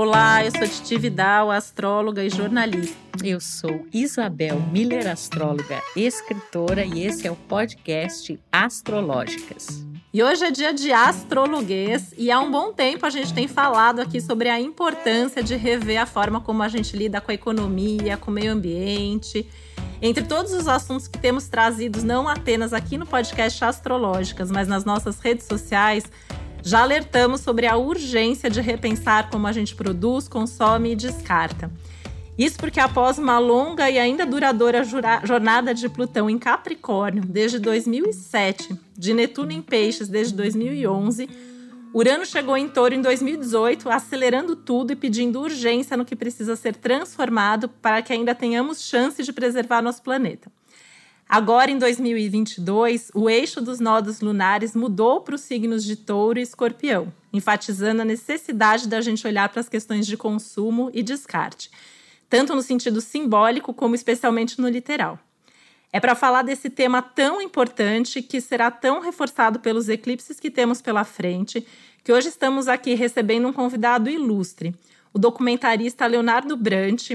Olá, eu sou Titi Vidal, astróloga e jornalista. Eu sou Isabel Miller, astróloga, escritora, e esse é o podcast Astrológicas. E hoje é dia de astrologuês e há um bom tempo a gente tem falado aqui sobre a importância de rever a forma como a gente lida com a economia, com o meio ambiente. Entre todos os assuntos que temos trazidos, não apenas aqui no podcast Astrológicas, mas nas nossas redes sociais, já alertamos sobre a urgência de repensar como a gente produz, consome e descarta. Isso porque após uma longa e ainda duradoura jornada de Plutão em Capricórnio desde 2007, de Netuno em Peixes desde 2011, Urano chegou em Touro em 2018, acelerando tudo e pedindo urgência no que precisa ser transformado para que ainda tenhamos chance de preservar nosso planeta. Agora, em 2022, o eixo dos nodos lunares mudou para os signos de Touro e Escorpião, enfatizando a necessidade da gente olhar para as questões de consumo e descarte, tanto no sentido simbólico como especialmente no literal. É para falar desse tema tão importante que será tão reforçado pelos eclipses que temos pela frente, que hoje estamos aqui recebendo um convidado ilustre, o documentarista Leonardo Brant,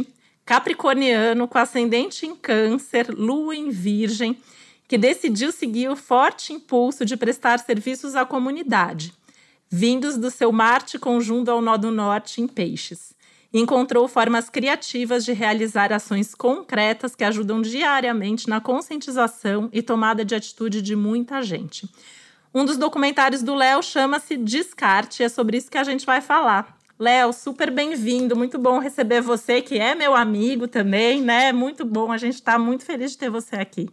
capricorniano com ascendente em Câncer, lua em Virgem, que decidiu seguir o forte impulso de prestar serviços à comunidade, vindos do seu Marte conjunto ao nó do norte em Peixes. Encontrou formas criativas de realizar ações concretas que ajudam diariamente na conscientização e tomada de atitude de muita gente. Um dos documentários do Léo chama-se Descarte, é sobre isso que a gente vai falar. Léo, super bem-vindo, muito bom receber você, que é meu amigo também, né? Muito bom, a gente está muito feliz de ter você aqui.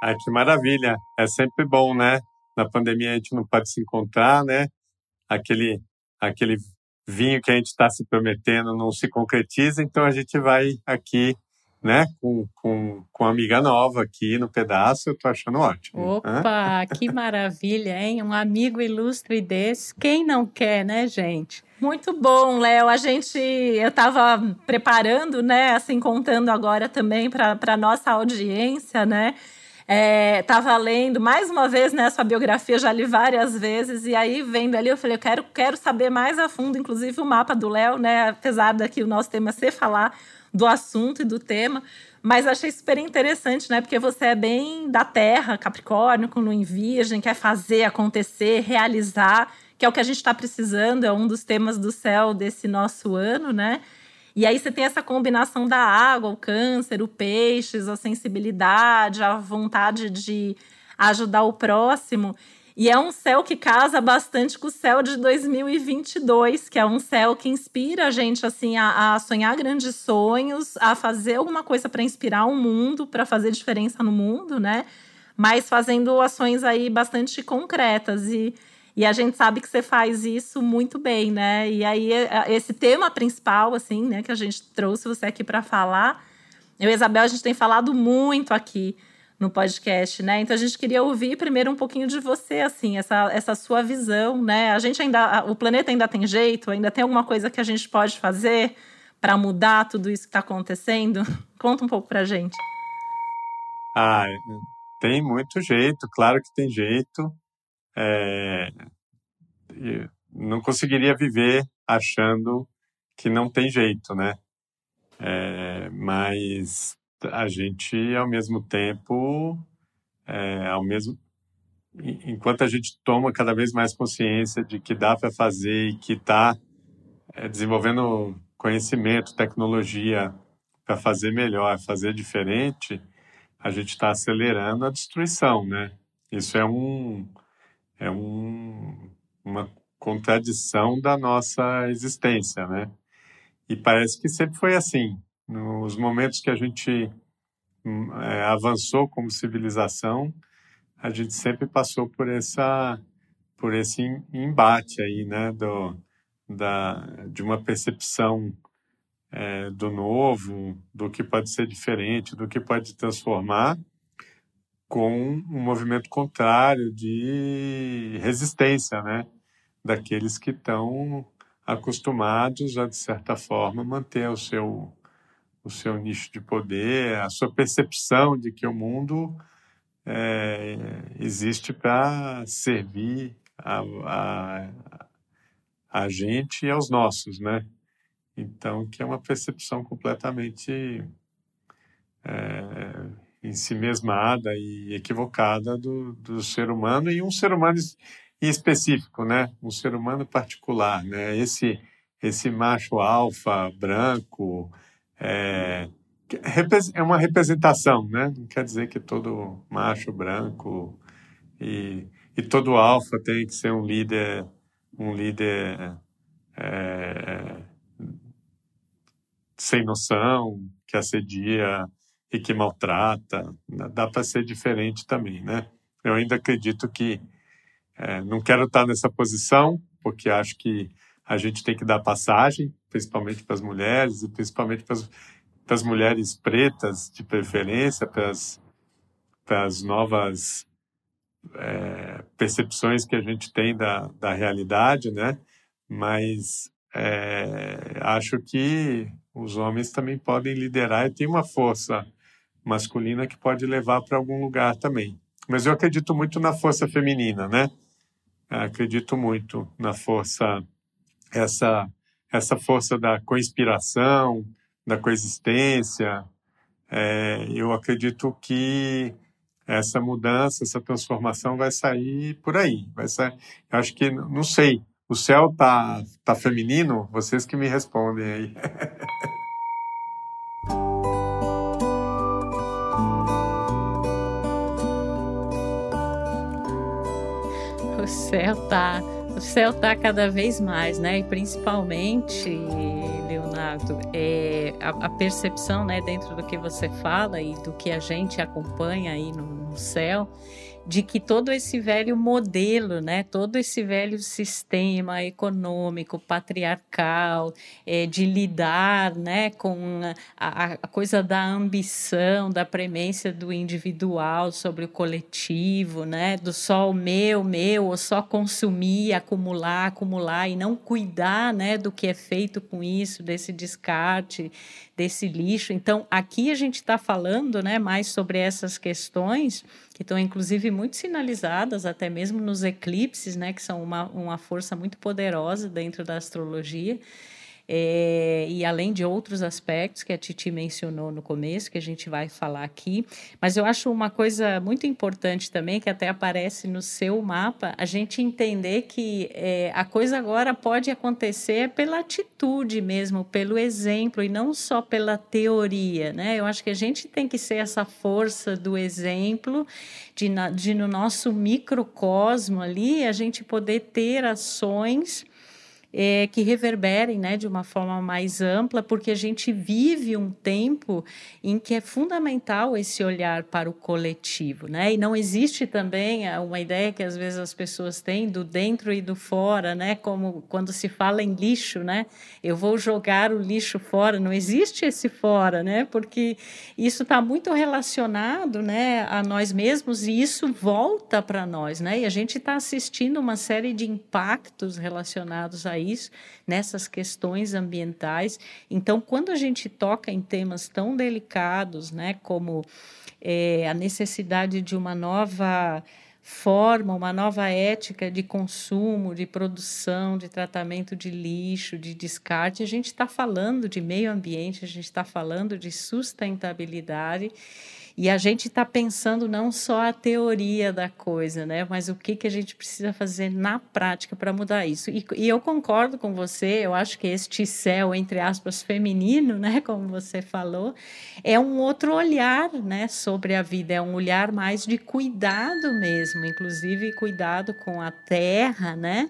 Ah, que maravilha, é sempre bom, né? Na pandemia a gente não pode se encontrar, né? Aquele, aquele vinho que a gente está se prometendo não se concretiza, então a gente vai aqui né, com, com, com uma amiga nova aqui no pedaço, eu tô achando ótimo. Opa, né? que maravilha, hein? Um amigo ilustre desse, quem não quer, né, gente? Muito bom, Léo. A gente, eu estava preparando, né, assim, contando agora também para nossa audiência, né? Estava é, lendo mais uma vez né, sua biografia, já li várias vezes, e aí vendo ali, eu falei, eu quero, quero saber mais a fundo, inclusive o mapa do Léo, né? Apesar daqui o nosso tema ser falar do assunto e do tema. Mas achei super interessante, né? Porque você é bem da terra, Capricórnio, com lua em virgem, quer fazer acontecer, realizar, que é o que a gente está precisando, é um dos temas do céu desse nosso ano, né? E aí você tem essa combinação da água, o câncer, o peixes, a sensibilidade, a vontade de ajudar o próximo. E é um céu que casa bastante com o céu de 2022, que é um céu que inspira a gente assim a, a sonhar grandes sonhos, a fazer alguma coisa para inspirar o mundo, para fazer diferença no mundo, né? Mas fazendo ações aí bastante concretas e e a gente sabe que você faz isso muito bem, né? E aí é, esse tema principal assim, né, que a gente trouxe você aqui para falar, eu e Isabel a gente tem falado muito aqui no podcast, né? Então a gente queria ouvir primeiro um pouquinho de você, assim, essa, essa sua visão, né? A gente ainda, o planeta ainda tem jeito, ainda tem alguma coisa que a gente pode fazer para mudar tudo isso que está acontecendo? Conta um pouco para gente. Ah, tem muito jeito, claro que tem jeito. É, não conseguiria viver achando que não tem jeito, né? É, mas a gente, ao mesmo tempo, é, ao mesmo, enquanto a gente toma cada vez mais consciência de que dá para fazer e que está é, desenvolvendo conhecimento, tecnologia para fazer melhor, fazer diferente, a gente está acelerando a destruição, né? Isso é um é um, uma contradição da nossa existência, né? E parece que sempre foi assim. Nos momentos que a gente hum, é, avançou como civilização, a gente sempre passou por essa por esse embate aí, né, do, da, de uma percepção é, do novo, do que pode ser diferente, do que pode transformar, com um movimento contrário de resistência, né, daqueles que estão acostumados a de certa forma manter o seu o seu nicho de poder, a sua percepção de que o mundo é, existe para servir a, a, a gente e aos nossos, né? Então, que é uma percepção completamente é, em si mesmada e equivocada do, do ser humano e um ser humano em específico, né? Um ser humano particular, né? Esse esse macho alfa branco é, é uma representação, né? Não quer dizer que todo macho branco e, e todo alfa tem que ser um líder um líder é, sem noção que assedia e que maltrata. Dá para ser diferente também, né? Eu ainda acredito que é, não quero estar nessa posição, porque acho que a gente tem que dar passagem, principalmente para as mulheres e principalmente para as mulheres pretas, de preferência, para as, novas é, percepções que a gente tem da, da realidade, né? Mas é, acho que os homens também podem liderar e tem uma força masculina que pode levar para algum lugar também. Mas eu acredito muito na força feminina, né? Acredito muito na força, essa, essa força da conspiração, da coexistência. É, eu acredito que essa mudança, essa transformação vai sair por aí. Vai sair, acho que, não sei, o céu tá, tá feminino? Vocês que me respondem aí. o céu tá, céu tá cada vez mais, né? E principalmente, Leonardo, é, a, a, percepção, né, dentro do que você fala e do que a gente acompanha aí no, no céu, de que todo esse velho modelo, né, todo esse velho sistema econômico patriarcal é, de lidar, né, com a, a, coisa da ambição, da premência do individual sobre o coletivo, né, do só o meu, meu, ou só consumir, acumular, acumular e não cuidar, né, do que é feito com isso, desse descarte, desse lixo. Então, aqui a gente está falando, né, mais sobre essas questões que estão inclusive muito sinalizadas até mesmo nos eclipses, né, que são uma, uma força muito poderosa dentro da astrologia. É, e além de outros aspectos que a Titi mencionou no começo, que a gente vai falar aqui. Mas eu acho uma coisa muito importante também, que até aparece no seu mapa, a gente entender que é, a coisa agora pode acontecer pela atitude mesmo, pelo exemplo, e não só pela teoria. Né? Eu acho que a gente tem que ser essa força do exemplo, de, de no nosso microcosmo ali, a gente poder ter ações é, que reverberem né, de uma forma mais ampla, porque a gente vive um tempo em que é fundamental esse olhar para o coletivo. Né? E não existe também uma ideia que às vezes as pessoas têm do dentro e do fora, né? como quando se fala em lixo, né? eu vou jogar o lixo fora, não existe esse fora, né? porque isso está muito relacionado né, a nós mesmos e isso volta para nós. Né? E a gente está assistindo uma série de impactos relacionados a país nessas questões ambientais. Então, quando a gente toca em temas tão delicados, né, como é, a necessidade de uma nova forma, uma nova ética de consumo, de produção, de tratamento de lixo, de descarte. A gente está falando de meio ambiente, a gente está falando de sustentabilidade e a gente está pensando não só a teoria da coisa, né? Mas o que, que a gente precisa fazer na prática para mudar isso. E, e, eu concordo com você, eu acho que este céu, entre aspas, feminino, né? Como você falou, é um outro olhar né? sobre a vida, é um olhar mais de cuidado mesmo, inclusive cuidado com a terra, né?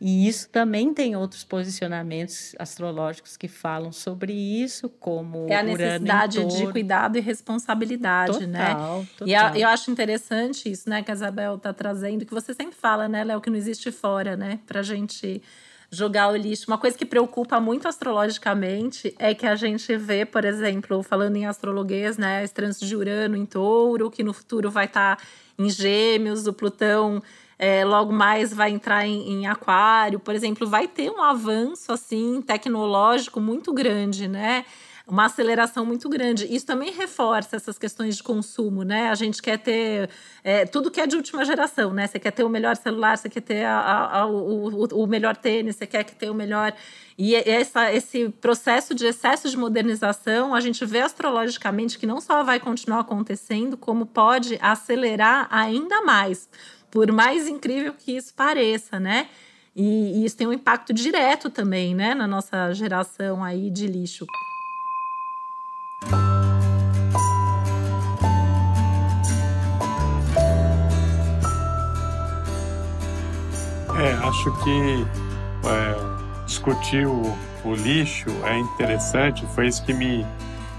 E isso também tem outros posicionamentos astrológicos que falam sobre isso, como é a necessidade de cuidado e responsabilidade, né? total, né? Total. E a, eu acho interessante isso, né, que a Isabel está trazendo, que você sempre fala, né, Léo, que não existe fora, né, para gente jogar o lixo. Uma coisa que preocupa muito astrologicamente é que a gente vê, por exemplo, falando em astrologuês, né, esse trânsito de Urano em Touro, que no futuro vai estar tá em Gêmeos, o Plutão é, logo mais vai entrar em, em, aquário, por exemplo, vai ter um avanço assim tecnológico muito grande, né? uma aceleração muito grande. Isso também reforça essas questões de consumo, né? A gente quer ter é, tudo que é de última geração, né? Você quer ter o melhor celular, você quer ter a, a, a, o, o melhor tênis, você quer ter o melhor. E essa, esse processo de excesso de modernização, a gente vê astrologicamente que não só vai continuar acontecendo, como pode acelerar ainda mais, por mais incrível que isso pareça, né? E, e isso tem um impacto direto também, né, na nossa geração aí de lixo. É, acho que é, discutir o, o, lixo é interessante, foi isso que me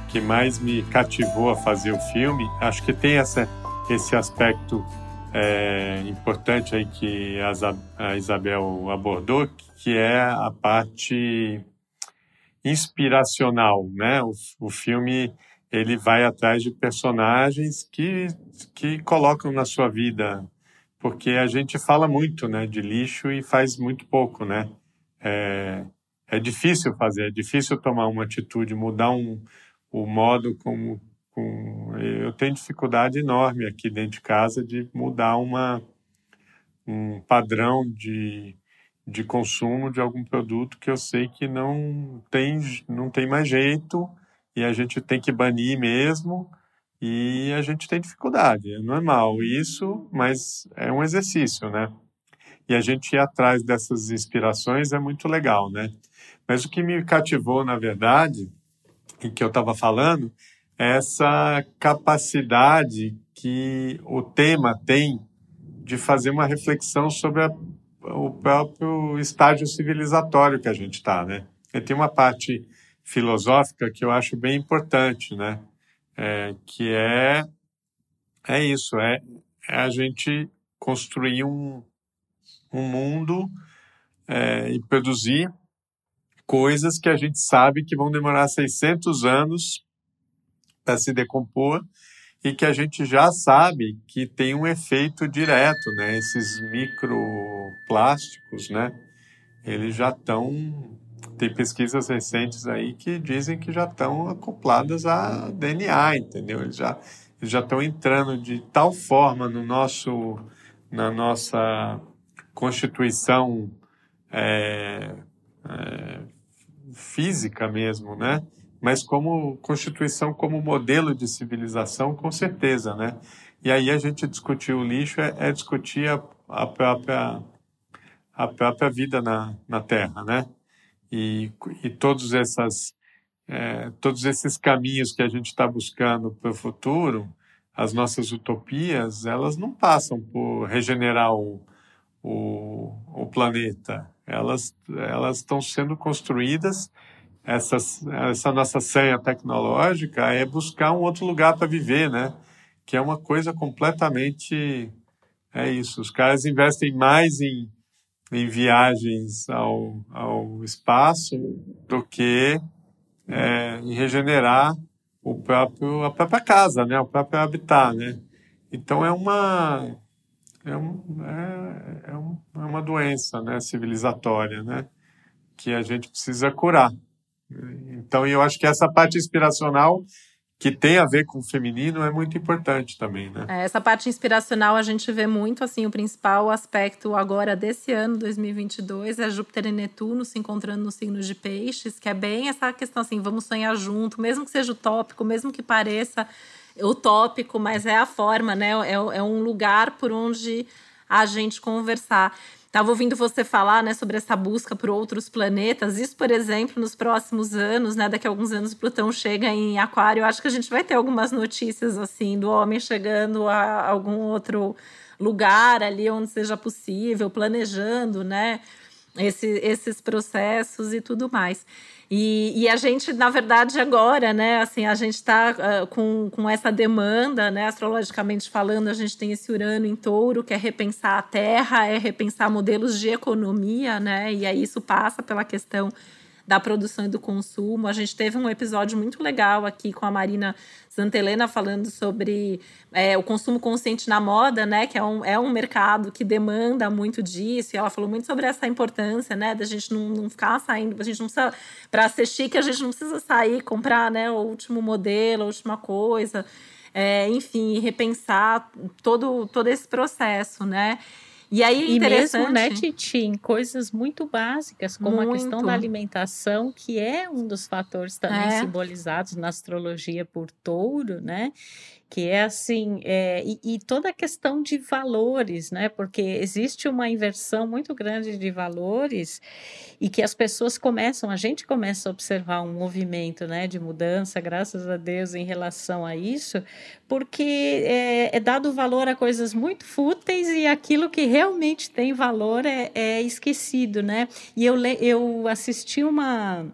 que mais me cativou a fazer o filme. Acho que tem essa, esse aspecto é, importante aí que a Isabel abordou, que é a parte inspiracional, né? O, o filme ele vai atrás de personagens que, que colocam na sua vida, porque a gente fala muito, né, de lixo e faz muito pouco, né? É, é difícil fazer, é difícil tomar uma atitude, mudar um, o modo como, como eu tenho dificuldade enorme aqui dentro de casa de mudar uma um padrão de de consumo de algum produto que eu sei que não tem, não tem mais jeito e a gente tem que banir mesmo e a gente tem dificuldade. É normal isso, mas é um exercício, né? E a gente ir atrás dessas inspirações é muito legal, né? Mas o que me cativou, na verdade, e que eu estava falando, essa capacidade que o tema tem de fazer uma reflexão sobre a o próprio estágio civilizatório que a gente está, né? E tem uma parte filosófica que eu acho bem importante, né? É, que é é isso, é, é, a gente construir um, um mundo é, e produzir coisas que a gente sabe que vão demorar 600 anos para se decompor e que a gente já sabe que tem um efeito direto, né? Esses microplásticos, né? Eles já estão tem pesquisas recentes aí que dizem que já estão acopladas a DNA, entendeu? Eles já eles já estão entrando de tal forma no nosso na nossa constituição é, é, física mesmo, né? Mas como constituição, como modelo de civilização, com certeza, né? E aí a gente discutir o lixo é, é discutir a, a, própria a própria vida na, na Terra, né? E, e todos essas é, todos esses caminhos que a gente está buscando para o futuro, as nossas utopias, elas não passam por regenerar o, o, o planeta. Elas elas estão sendo construídas essa, essa nossa senha tecnológica é buscar um outro lugar para viver, né? Que é uma coisa completamente. É isso. Os caras investem mais em, em viagens ao, ao espaço do que é, em regenerar o próprio, a própria casa, né? O próprio habitat, né? Então é uma. É, um, é, é, um, é uma doença né, civilizatória, né? Que a gente precisa curar. Então, eu acho que essa parte inspiracional que tem a ver com o feminino é muito importante também, né? É, essa parte inspiracional a gente vê muito, assim, o principal aspecto agora desse ano, 2022, é Júpiter e Netuno se encontrando no signo de peixes, que é bem essa questão, assim, vamos sonhar junto, mesmo que seja utópico, mesmo que pareça utópico, mas é a forma, né? É, é um lugar por onde a gente conversar. Estava ouvindo você falar né, sobre essa busca por outros planetas. Isso, por exemplo, nos próximos anos, né? Daqui a alguns anos Plutão chega em Aquário. Eu acho que a gente vai ter algumas notícias assim do homem chegando a algum outro lugar ali onde seja possível, planejando, né? Esse, esses processos e tudo mais. E, e, a gente, na verdade, agora, né, assim, a gente está uh, ah, com, com essa demanda, né, astrologicamente falando, a gente tem esse Urano em touro, que é repensar a Terra, é repensar modelos de economia, né, e aí isso passa pela questão da produção e do consumo. A gente teve um episódio muito legal aqui com a Marina Santa Helena falando sobre é, o consumo consciente na moda, né? Que é um, é um mercado que demanda muito disso. E ela falou muito sobre essa importância, né? Da gente não, não ficar saindo, a gente não precisa, para ser chique, a gente não precisa sair comprar né, o último modelo, a última coisa. É, enfim, repensar todo, todo esse processo, né? E aí, e mesmo, né, Titi, em coisas muito básicas, como muito. a questão da alimentação, que é um dos fatores também é. simbolizados na astrologia por touro, né? Que é assim, é, e, e, toda a questão de valores, né? Porque existe uma inversão muito grande de valores e que as pessoas começam, a gente começa a observar um movimento, né, de mudança, graças a Deus, em relação a isso, porque é, é dado valor a coisas muito fúteis e aquilo que realmente tem valor é, é esquecido, né? E eu, eu assisti uma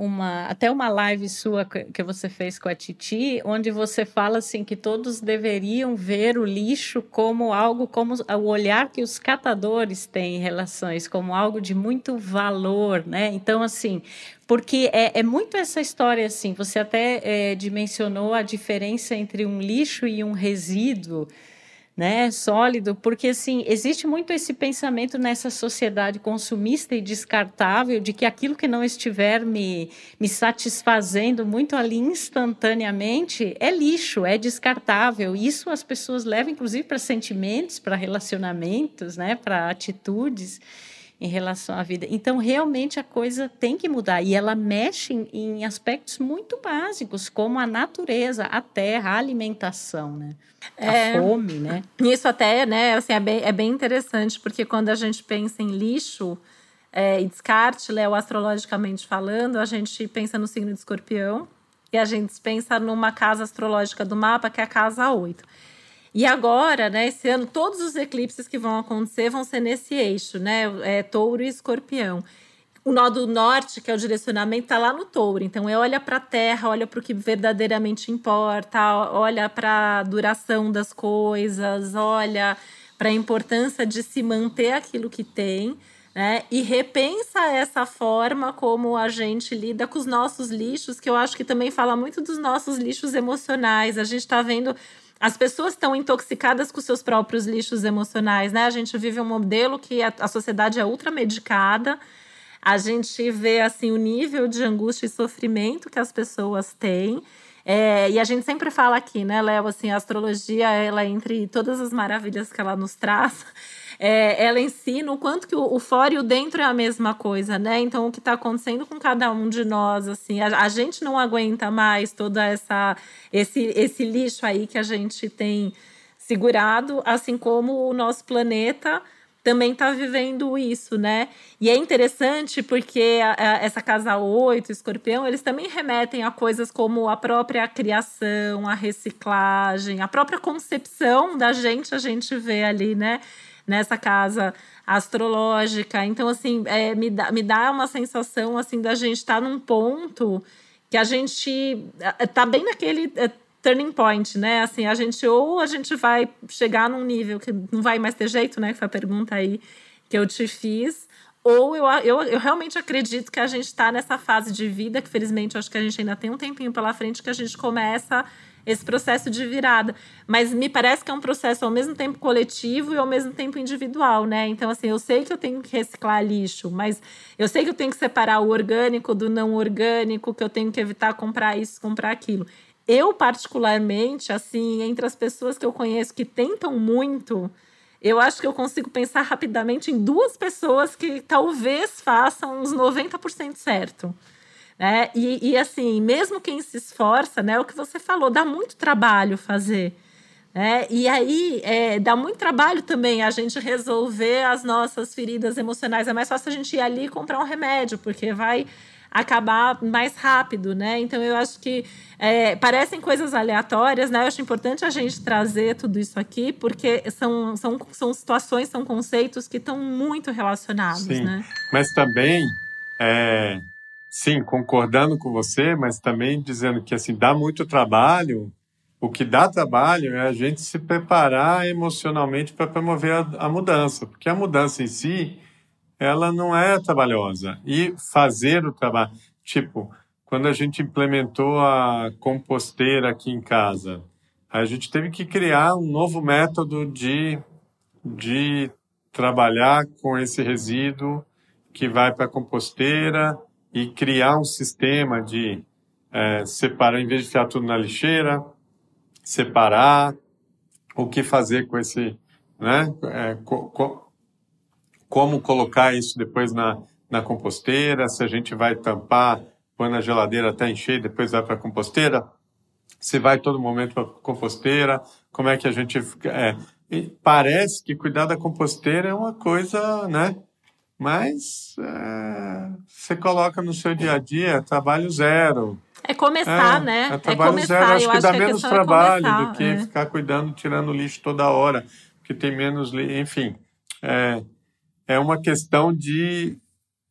uma até uma live sua que você fez com a Titi, onde você fala assim que todos deveriam ver o lixo como algo como o olhar que os catadores têm em relações como algo de muito valor, né? Então assim, porque é, é muito essa história assim. Você até é, dimensionou a diferença entre um lixo e um resíduo né, sólido, porque assim, existe muito esse pensamento nessa sociedade consumista e descartável de que aquilo que não estiver me, me satisfazendo muito ali instantaneamente é lixo, é descartável. Isso as pessoas levam inclusive para sentimentos, para relacionamentos, né, para atitudes em relação à vida. Então, realmente a coisa tem que mudar e ela mexe em, em aspectos muito básicos, como a natureza, a terra, a alimentação, né? É, a fome, né? Isso até, né, assim, é bem, é bem interessante, porque quando a gente pensa em lixo é, e descarte, Léo, astrologicamente falando, a gente pensa no signo de escorpião e a gente pensa numa casa astrológica do mapa, que é a casa 8. E agora, né, esse ano, todos os eclipses que vão acontecer vão ser nesse eixo, né? É touro e escorpião. O nó do norte, que é o direcionamento, está lá no touro. Então, é olha para a terra, olha para o que verdadeiramente importa, olha para a duração das coisas, olha para a importância de se manter aquilo que tem. Né? E repensa essa forma como a gente lida com os nossos lixos, que eu acho que também fala muito dos nossos lixos emocionais. A gente está vendo as pessoas estão intoxicadas com seus próprios lixos emocionais, né? A gente vive um modelo que a, a sociedade é ultramedicada. A gente vê assim o nível de angústia e sofrimento que as pessoas têm. É, e a gente sempre fala aqui, né, Léo, assim, a astrologia, ela entre todas as maravilhas que ela nos traz, é, ela ensina o quanto que o, o, fora e o dentro é a mesma coisa, né? Então, o que está acontecendo com cada um de nós, assim, a, a, gente não aguenta mais toda essa esse, esse lixo aí que a gente tem segurado, assim como o nosso planeta também está vivendo isso, né? E é interessante porque a, a, essa casa 8, escorpião, eles também remetem a coisas como a própria criação, a reciclagem, a própria concepção da gente, a gente vê ali, né? Nessa casa astrológica. Então, assim, é, me, dá, me dá uma sensação assim da gente estar tá num ponto que a gente é, tá bem naquele é, turning point, né? Assim, a gente ou a gente vai chegar num nível que não vai mais ter jeito, né? Que foi a pergunta aí que eu te fiz. Ou eu, eu, eu realmente acredito que a gente está nessa fase de vida, que felizmente acho que a gente ainda tem um tempinho pela frente, que a gente começa esse processo de virada. Mas me parece que é um processo ao mesmo tempo coletivo e ao mesmo tempo individual, né? Então, assim, eu sei que eu tenho que reciclar lixo, mas eu sei que eu tenho que separar o orgânico do não orgânico, que eu tenho que evitar comprar isso, comprar aquilo. Eu, particularmente, assim, entre as pessoas que eu conheço que tentam muito, eu acho que eu consigo pensar rapidamente em duas pessoas que talvez façam uns 90% certo. Né? E, e assim, mesmo quem se esforça, né, é o que você falou, dá muito trabalho fazer. Né? E aí é, dá muito trabalho também a gente resolver as nossas feridas emocionais. É mais fácil a gente ir ali e comprar um remédio, porque vai acabar mais rápido, né? Então eu acho que é, parecem coisas aleatórias, né? Eu acho importante a gente trazer tudo isso aqui, porque são, são, são situações, são conceitos que estão muito relacionados, Sim, né? Mas também é, Sim, concordando com você, mas também dizendo que assim dá muito trabalho. O que dá trabalho é a gente se preparar emocionalmente para promover a, a, mudança, porque a mudança em si ela não é trabalhosa. E fazer o trabalho, tipo, quando a gente implementou a composteira aqui em casa, a gente teve que criar um novo método de, de trabalhar com esse resíduo que vai para a composteira e criar um sistema de é, separar, em vez de ficar tudo na lixeira, separar o que fazer com esse, né? É, co, co, como colocar isso depois na, na composteira, se a gente vai tampar, põe na geladeira até encher depois vai para a composteira, se vai todo momento para a composteira, como é que a gente... É, parece que cuidar da composteira é uma coisa, né? Mas é, você coloca no seu dia a dia, é trabalho zero. É começar, é, né? É trabalho é começar. zero. Acho que dá menos é trabalho começar, do que é. ficar cuidando, tirando lixo toda hora, porque tem menos lixo. Enfim, é, é uma questão de,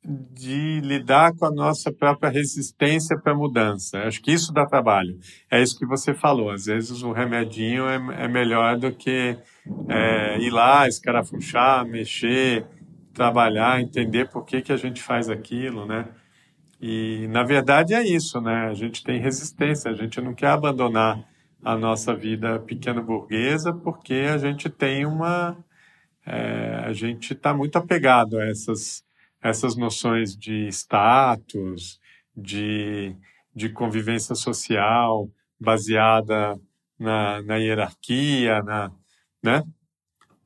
de lidar com a nossa própria resistência para mudança. Acho que isso dá trabalho. É isso que você falou. Às vezes o remedinho é, é melhor do que é, ir lá, escarafuchar, mexer, trabalhar, entender por que, que a gente faz aquilo, né? E, na verdade, é isso, né? A gente tem resistência, a gente não quer abandonar a nossa vida pequena burguesa porque a gente tem uma... É, a gente está muito apegado a essas, essas noções de status, de, de convivência social baseada na, na hierarquia, na, né?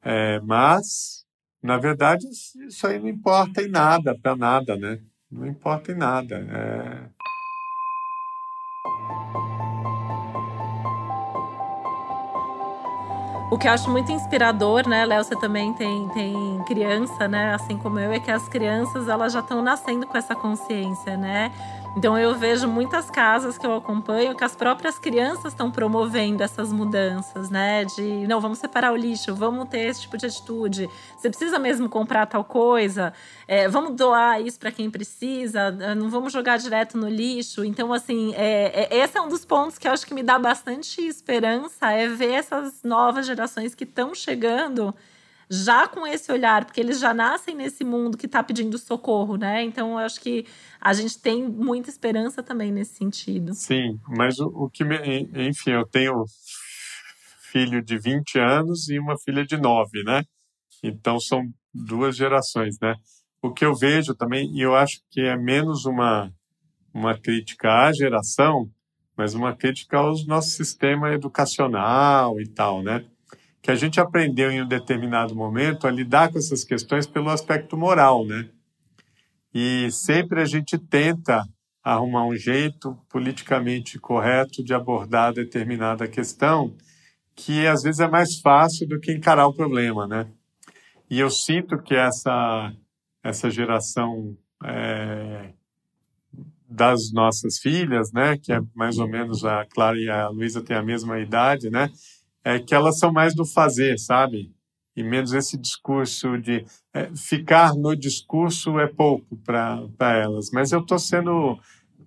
É, mas, na verdade, isso aí não importa em nada, para nada, né? Não importa em nada. É... O que eu acho muito inspirador, né, Léo, você também tem, tem criança, né, assim como eu, é que as crianças elas já estão nascendo com essa consciência, né? Então eu vejo muitas casas que eu acompanho que as próprias crianças estão promovendo essas mudanças, né? De não, vamos separar o lixo, vamos ter esse tipo de atitude. Você precisa mesmo comprar tal coisa, é, vamos doar isso para quem precisa, não vamos jogar direto no lixo. Então, assim, é, é, esse é um dos pontos que eu acho que me dá bastante esperança, é ver essas novas gerações que estão chegando já com esse olhar, porque eles já nascem nesse mundo que está pedindo socorro, né? Então, eu acho que a gente tem muita esperança também nesse sentido. Sim, mas o, o que me, enfim, eu tenho filho de 20 anos e uma filha de 9, né? Então são duas gerações, né? O que eu vejo também, e eu acho que é menos uma uma crítica à geração, mas uma crítica ao nosso sistema educacional e tal, né? Que a gente aprendeu em um determinado momento a lidar com essas questões pelo aspecto moral, né? E sempre a gente tenta arrumar um jeito politicamente correto de abordar determinada questão, que às vezes é mais fácil do que encarar o problema, né? E eu sinto que essa essa geração é, das nossas filhas, né, que é mais ou menos a Clara e a Luísa têm a mesma idade, né? É que elas são mais do fazer, sabe? E menos esse discurso de. É, ficar no discurso é pouco para elas. Mas eu estou sendo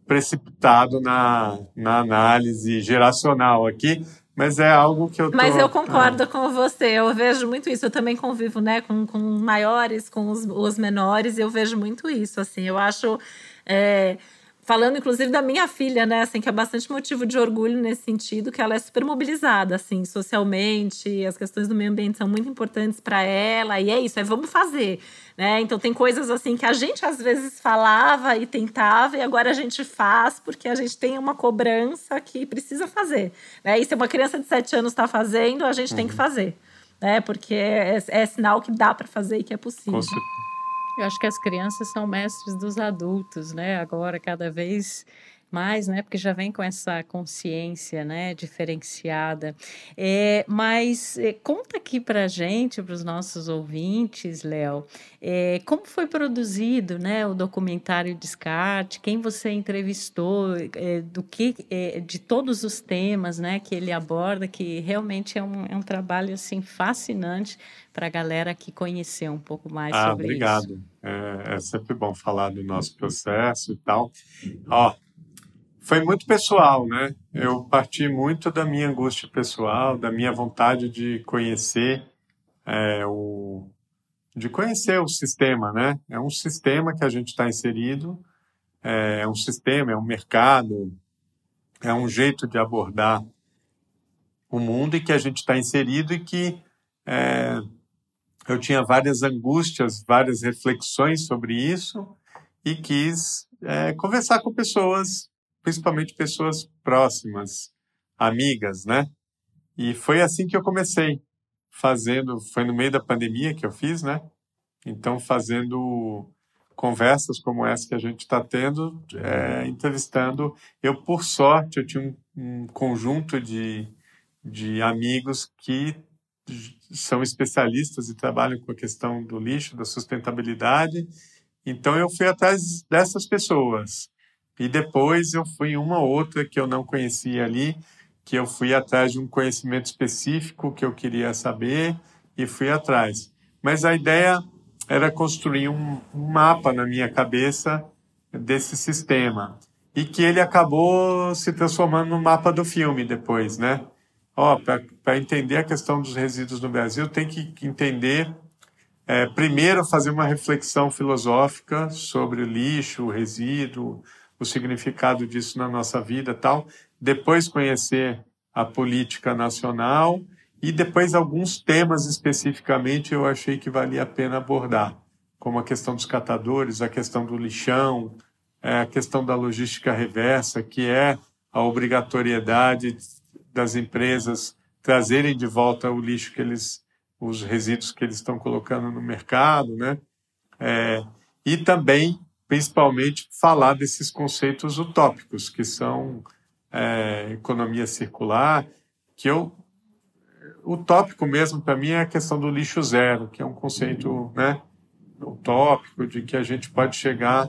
precipitado na, na análise geracional aqui, mas é algo que eu tô, Mas eu concordo ah. com você, eu vejo muito isso. Eu também convivo né, com, com maiores, com os, os menores, e eu vejo muito isso. Assim, eu acho. É, Falando, inclusive, da minha filha, né? Assim, que é bastante motivo de orgulho nesse sentido, que ela é super mobilizada, assim, socialmente. As questões do meio ambiente são muito importantes para ela. E é isso, é vamos fazer, né? Então, tem coisas, assim, que a gente às vezes falava e tentava, e agora a gente faz, porque a gente tem uma cobrança que precisa fazer. Né? E se uma criança de 7 anos está fazendo, a gente uhum. tem que uhum. fazer. Né? Porque é, é sinal que dá para fazer e que é possível. Com certeza. Eu acho que as crianças são mestres dos adultos, né? Agora, cada vez mais, né? Porque já vem com essa consciência, né? Diferenciada. É, mas é, conta aqui para gente, para os nossos ouvintes, Léo, é, como foi produzido, né? O documentário Descarte, quem você entrevistou, é, do que, é, de todos os temas, né? Que ele aborda, que realmente é um, é um trabalho assim fascinante para a galera aqui conhecer um pouco mais ah, sobre obrigado. isso. Obrigado. É, é sempre bom falar do nosso processo e tal. Ó, foi muito pessoal, né? Eu parti muito da minha angústia pessoal, da minha vontade de conhecer é, o, de conhecer o sistema, né? É um sistema que a gente está inserido, é um sistema, é um mercado, é um jeito de abordar o mundo e que a gente está inserido e que é, eu tinha várias angústias, várias reflexões sobre isso e quis é, conversar com pessoas, principalmente pessoas próximas, amigas, né? E foi assim que eu comecei, fazendo, foi no meio da pandemia que eu fiz, né? Então, fazendo conversas como essa que a gente está tendo, é, entrevistando. Eu, por sorte, eu tinha um, um conjunto de, de amigos que são especialistas e trabalham com a questão do lixo, da sustentabilidade. Então eu fui atrás dessas pessoas. E depois eu fui uma outra que eu não conhecia ali, que eu fui atrás de um conhecimento específico que eu queria saber e fui atrás. Mas a ideia era construir um, mapa na minha cabeça desse sistema e que ele acabou se transformando no mapa do filme depois, né? Ó, para entender a questão dos resíduos no Brasil, tem que entender é, primeiro fazer uma reflexão filosófica sobre o lixo, o resíduo, o significado disso na nossa vida, tal. Depois conhecer a política nacional e depois alguns temas especificamente eu achei que valia a pena abordar, como a questão dos catadores, a questão do lixão, é, a questão da logística reversa, que é a obrigatoriedade das empresas trazerem de volta o lixo que eles, os resíduos que eles estão colocando no mercado, né? É, e também, principalmente, falar desses conceitos utópicos, que são é, economia circular, que eu utópico mesmo para mim é a questão do lixo zero, que é um conceito né, utópico de que a gente pode chegar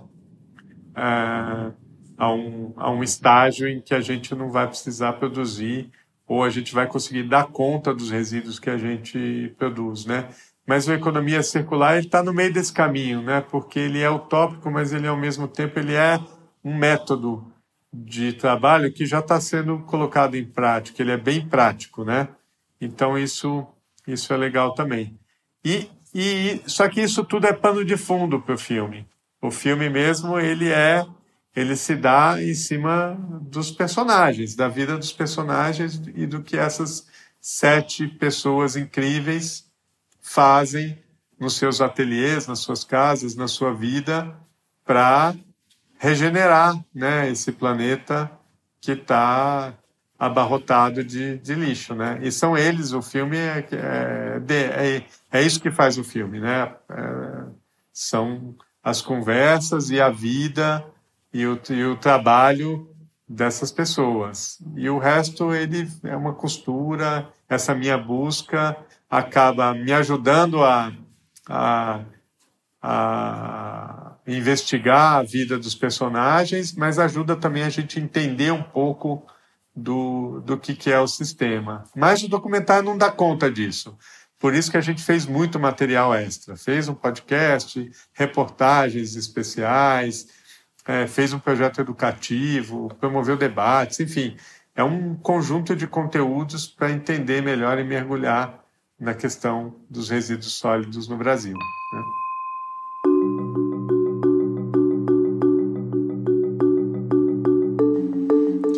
é, a, um, a um estágio em que a gente não vai precisar produzir ou a gente vai conseguir dar conta dos resíduos que a gente produz, né? Mas a economia circular está no meio desse caminho, né? Porque ele é utópico, mas ele ao mesmo tempo ele é um método de trabalho que já está sendo colocado em prática. Ele é bem prático, né? Então isso isso é legal também. E, e só que isso tudo é pano de fundo para o filme. O filme mesmo ele é ele se dá em cima dos personagens, da vida dos personagens e do que essas sete pessoas incríveis fazem nos seus ateliês, nas suas casas, na sua vida, para regenerar né, esse planeta que está abarrotado de, de lixo, né? E são eles, o filme é, é, é, é isso que faz o filme, né? É, são as conversas e a vida e o, e o trabalho dessas pessoas. E o resto, ele é uma costura, essa minha busca acaba me ajudando a, a, a investigar a vida dos personagens, mas ajuda também a gente entender um pouco do, do que, que é o sistema. Mas o documentário não dá conta disso. Por isso que a gente fez muito material extra. Fez um podcast, reportagens especiais, é, fez um projeto educativo, promoveu debates, enfim. É um conjunto de conteúdos para entender melhor e mergulhar na questão dos resíduos sólidos no Brasil. Né?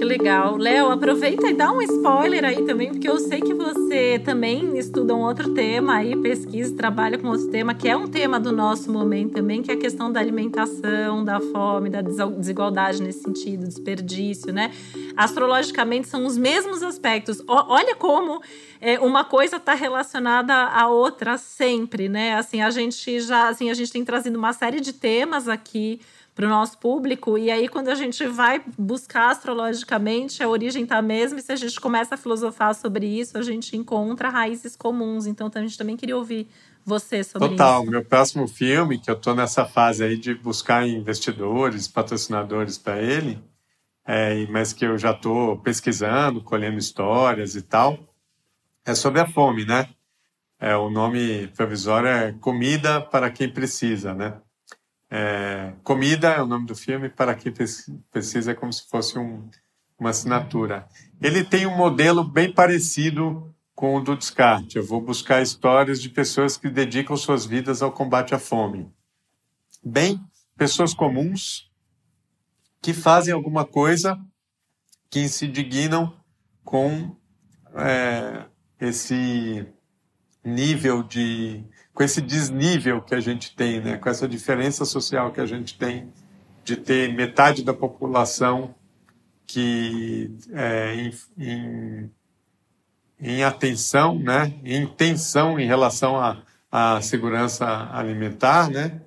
Legal. Léo, aproveita e dá um spoiler aí também, porque eu sei que você também estuda um outro tema aí, pesquisa, trabalha com outro tema, que é um tema do nosso momento também, que é a questão da alimentação, da fome, da desigualdade nesse sentido, desperdício, né? Astrologicamente são os mesmos aspectos. olha como é, uma coisa está relacionada à outra sempre, né? Assim, a gente já, assim, a gente tem trazido uma série de temas aqui para o nosso público. E aí, quando a gente vai buscar astrologicamente, a origem está mesmo, e se a gente começa a filosofar sobre isso, a gente encontra raízes comuns. Então, a gente também queria ouvir você sobre Total. isso. Total. Meu próximo filme, que eu estou nessa fase aí de buscar investidores, patrocinadores para ele, é, mas que eu já estou pesquisando, colhendo histórias e tal, é sobre a fome, né? É, o nome provisório é Comida para Quem Precisa, né? É, Comida é o nome do filme, para quem precisa é como se fosse um, uma assinatura. Ele tem um modelo bem parecido com o do descarte. Eu vou buscar histórias de pessoas que dedicam suas vidas ao combate à fome. Bem, pessoas comuns que fazem alguma coisa que se dignam com é, esse nível de com esse desnível que a gente tem, né? com essa diferença social que a gente tem de ter metade da população que é, em, em, em, atenção, né? em tensão em relação à, à segurança alimentar, né?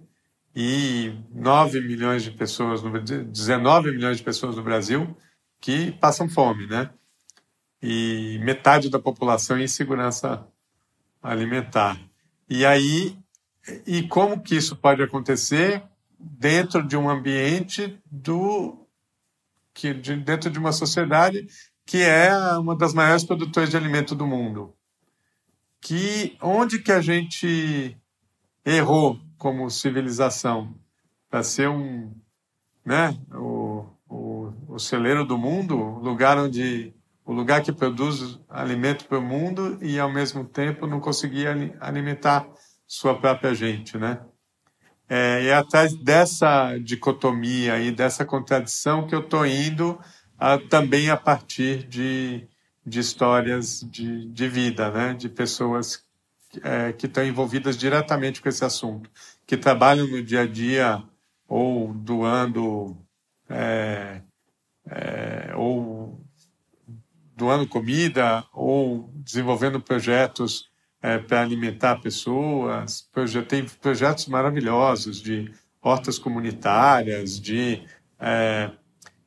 e 9 milhões de pessoas, no, 19 milhões de pessoas no Brasil que passam fome, né? E metade da população em segurança alimentar. E aí, e como que isso pode acontecer dentro de um ambiente do que de, dentro de uma sociedade que é uma das maiores produtoras de alimento do mundo. Que onde que a gente errou como civilização para ser um, né, o, o, o celeiro do mundo, lugar onde o lugar que produz alimento para o mundo e ao mesmo tempo não conseguia alimentar sua própria gente, né? É, é atrás dessa dicotomia e dessa contradição que eu estou indo a, também a partir de, de histórias de, de vida, né? De pessoas é, que estão envolvidas diretamente com esse assunto, que trabalham no dia a dia ou doando é, é, ou doando comida ou desenvolvendo projetos é, para alimentar pessoas. Tem projetos maravilhosos de hortas comunitárias, de é,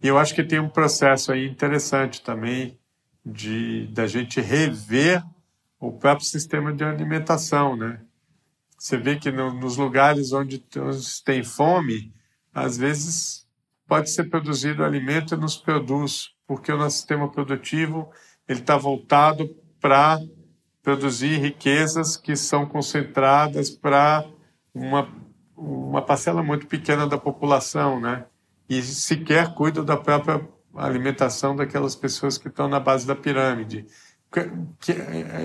e eu acho que tem um processo aí interessante também de da gente rever o próprio sistema de alimentação, né? Você vê que no, nos lugares onde, tem fome, às vezes pode ser produzido alimento e nos produz porque o nosso sistema produtivo ele está voltado para produzir riquezas que são concentradas para uma, uma parcela muito pequena da população, né? E sequer cuida da própria alimentação daquelas pessoas que estão na base da pirâmide.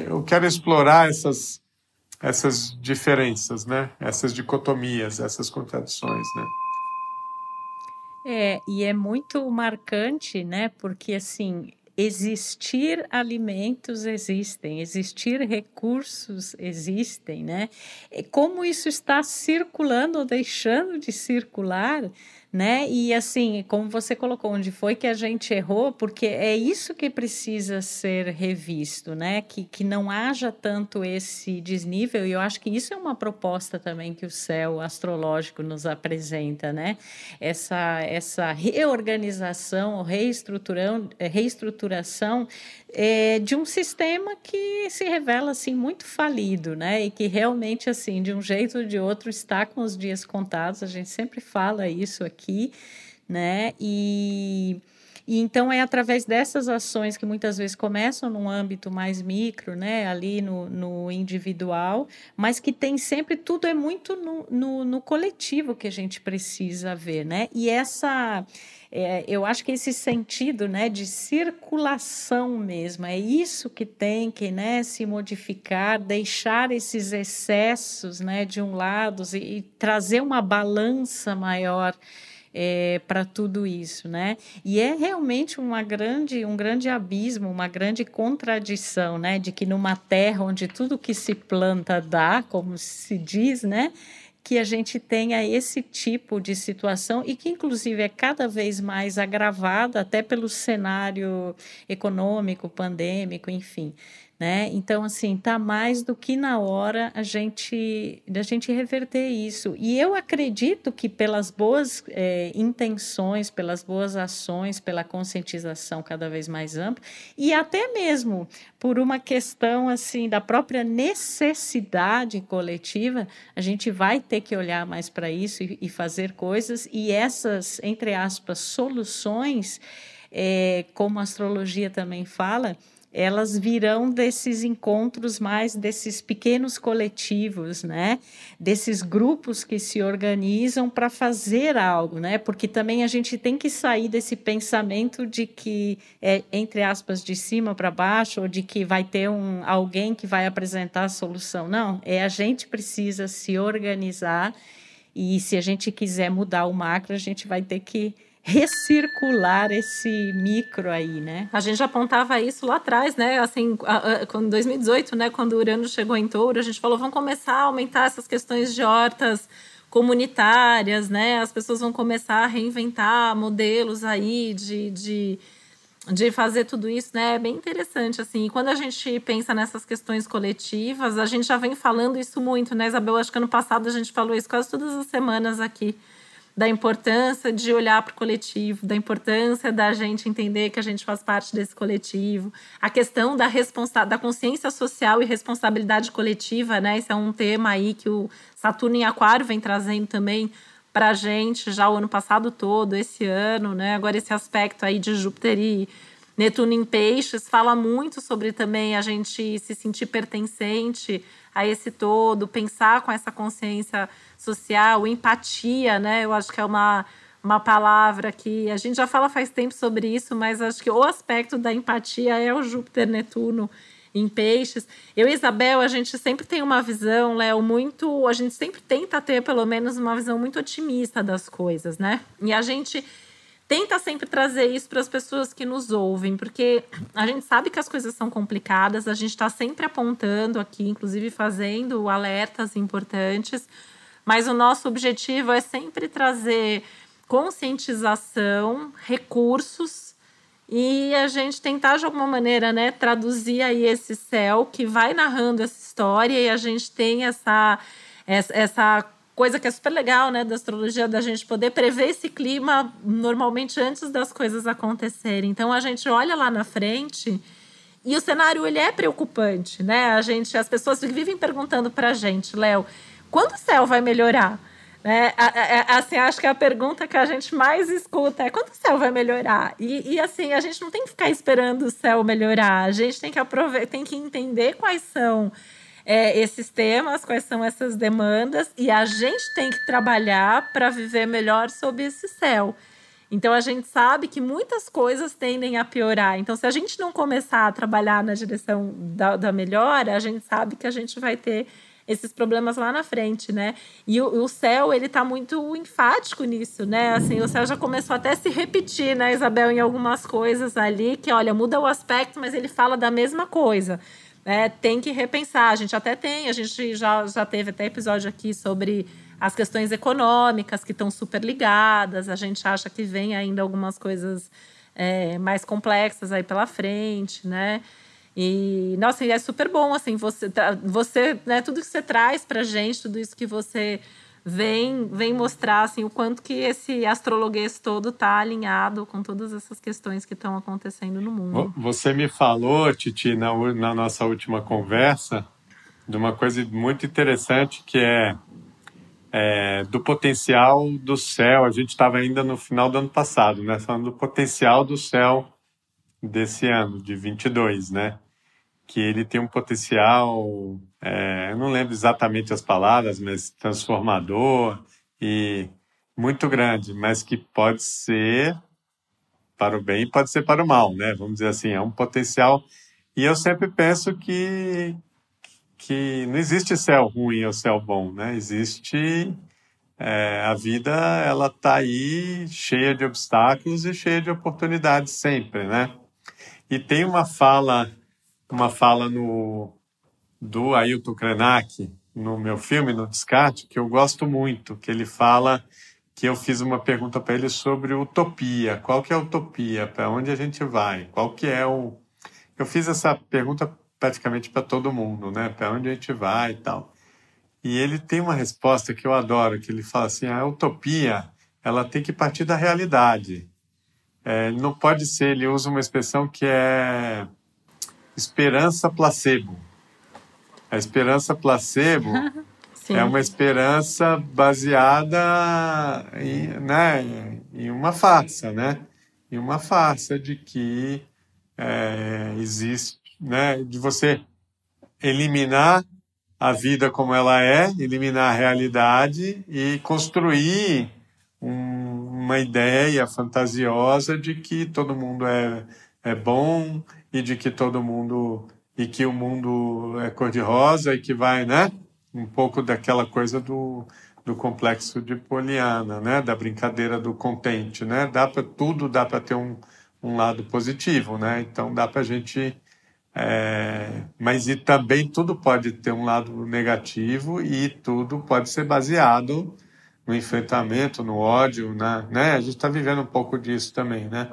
Eu quero explorar essas, essas diferenças, né? Essas dicotomias, essas contradições, né? É, e é muito marcante, né? Porque assim, existir alimentos existem, existir recursos existem, né? Como isso está circulando ou deixando de circular, né? E assim, como você colocou, onde foi que a gente errou? Porque é isso que precisa ser revisto, né? Que, que não haja tanto esse desnível, e eu acho que isso é uma proposta também que o céu astrológico nos apresenta, né? Essa, essa reorganização, reestruturação, reestruturação é, de um sistema que se revela assim muito falido, né? E que realmente assim, de um jeito ou de outro, está com os dias contados. A gente sempre fala isso aqui, né? E e então é através dessas ações que muitas vezes começam num âmbito mais micro, né, ali no, no individual, mas que tem sempre, tudo é muito no, no, no coletivo que a gente precisa ver, né? E essa é, eu acho que esse sentido né, de circulação mesmo, é isso que tem que né, se modificar, deixar esses excessos né, de um lado e, e trazer uma balança maior é, para tudo isso, né? E é realmente uma grande, um grande abismo, uma grande contradição, né? De que numa terra onde tudo que se planta dá, como se diz, né? que a gente tenha esse tipo de situação e que, inclusive, é cada vez mais agravada até pelo cenário econômico, pandêmico, enfim. Né? Então, assim, tá mais do que na hora a gente da gente reverter isso. E eu acredito que pelas boas é, intenções, pelas boas ações, pela conscientização cada vez mais ampla e até mesmo por uma questão assim da própria necessidade coletiva, a gente vai ter que olhar mais para isso e, e fazer coisas e essas entre aspas soluções, é, como a astrologia também fala elas virão desses encontros mais desses pequenos coletivos, né? Desses grupos que se organizam para fazer algo, né? Porque também a gente tem que sair desse pensamento de que é entre aspas de cima para baixo ou de que vai ter um alguém que vai apresentar a solução. Não, é a gente precisa se organizar e se a gente quiser mudar o macro, a gente vai ter que recircular esse micro aí, né? A gente apontava isso lá atrás, né? Assim, em 2018, né, quando o Urano chegou em Touro, a gente falou, vamos começar a aumentar essas questões de hortas comunitárias, né? As pessoas vão começar a reinventar modelos aí de, de, de fazer tudo isso, né? É bem interessante, assim. E quando a gente pensa nessas questões coletivas, a gente já vem falando isso muito, né, Isabel? Acho que ano passado a gente falou isso quase todas as semanas aqui da importância de olhar para o coletivo, da importância da gente entender que a gente faz parte desse coletivo, a questão da responsa da consciência social e responsabilidade coletiva, né? Esse é um tema aí que o Saturno em Aquário vem trazendo também para a gente já o ano passado todo, esse ano, né? Agora esse aspecto aí de Júpiter e Netuno em Peixes fala muito sobre também a gente se sentir pertencente a esse todo, pensar com essa consciência social, empatia, né? Eu acho que é uma, uma palavra que a gente já fala faz tempo sobre isso, mas acho que o aspecto da empatia é o Júpiter Netuno em peixes. Eu e Isabel, a gente sempre tem uma visão, Léo, muito. A gente sempre tenta ter, pelo menos, uma visão muito otimista das coisas, né? E a gente tenta sempre trazer isso para as pessoas que nos ouvem, porque a gente sabe que as coisas são complicadas, a gente está sempre apontando aqui, inclusive fazendo alertas importantes, mas o nosso objetivo é sempre trazer conscientização, recursos e a gente tentar de alguma maneira, né, traduzir aí esse céu que vai narrando essa história e a gente tem essa essa, coisa que é super legal, né, da astrologia, da gente poder prever esse clima normalmente antes das coisas acontecerem. Então a gente olha lá na frente e o cenário ele é preocupante, né? A gente, as pessoas vivem perguntando para a gente, Léo, quando o céu vai melhorar? Né? Assim, acho que a pergunta que a gente mais escuta é quando o céu vai melhorar? E, e, assim, a gente não tem que ficar esperando o céu melhorar, a gente tem que aproveitar, tem que entender quais são é, esses temas, quais são essas demandas, e a gente tem que trabalhar para viver melhor sob esse céu. Então a gente sabe que muitas coisas tendem a piorar. Então, se a gente não começar a trabalhar na direção da, da melhora, a gente sabe que a gente vai ter esses problemas lá na frente, né? E o, o céu, ele tá muito enfático nisso, né? Assim, o céu já começou até a se repetir, né, Isabel, em algumas coisas ali, que, olha, muda o aspecto, mas ele fala da mesma coisa. É, tem que repensar. A gente até tem, a gente já, já teve até episódio aqui sobre as questões econômicas que estão super ligadas. A gente acha que vem ainda algumas coisas é, mais complexas aí pela frente, né? E, nossa, é super bom, assim, você, você né, tudo que você traz pra gente, tudo isso que você vem, vem mostrar, assim, o quanto que esse astrologuês todo tá alinhado com todas essas questões que estão acontecendo no mundo. Você me falou, Titi, na, na nossa última conversa, de uma coisa muito interessante que é, é do potencial do céu. A gente estava ainda no final do ano passado, né? Falando do potencial do céu desse ano, de 22, né? Que ele tem um potencial, é, não lembro exatamente as palavras, mas transformador e muito grande, mas que pode ser para o bem e pode ser para o mal, né? Vamos dizer assim, é um potencial. E eu sempre penso que, que não existe céu ruim ou céu bom, né? Existe é, a vida, ela está aí cheia de obstáculos e cheia de oportunidades sempre, né? E tem uma fala, uma fala no do Ailton Krenak no meu filme no Descarte que eu gosto muito, que ele fala que eu fiz uma pergunta para ele sobre utopia. Qual que é a utopia? Para onde a gente vai? Qual que é o Eu fiz essa pergunta praticamente para todo mundo, né? Para onde a gente vai e tal. E ele tem uma resposta que eu adoro, que ele fala assim: a utopia ela tem que partir da realidade. É, não pode ser, ele usa uma expressão que é esperança placebo. A esperança placebo é uma esperança baseada em, né, em uma farsa, né? Em uma farsa de que é, existe né, de você eliminar a vida como ela é, eliminar a realidade e construir um, uma ideia fantasiosa de que todo mundo é, é bom e de que todo mundo e que o mundo é cor-de-rosa e que vai, né? Um pouco daquela coisa do, do complexo de Poliana, né? Da brincadeira do contente, né? Dá para tudo, dá para ter um, um lado positivo, né? Então dá para a gente é, mas e também tudo pode ter um lado negativo e tudo pode ser baseado no enfrentamento, no ódio, né? né? A gente está vivendo um pouco disso também, né?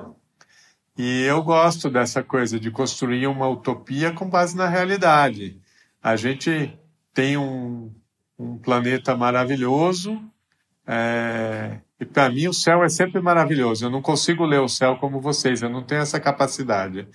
E eu gosto dessa coisa de construir uma utopia com base na realidade. A gente tem um, um planeta maravilhoso, é, e para mim o céu é sempre maravilhoso. Eu não consigo ler o céu como vocês, eu não tenho essa capacidade.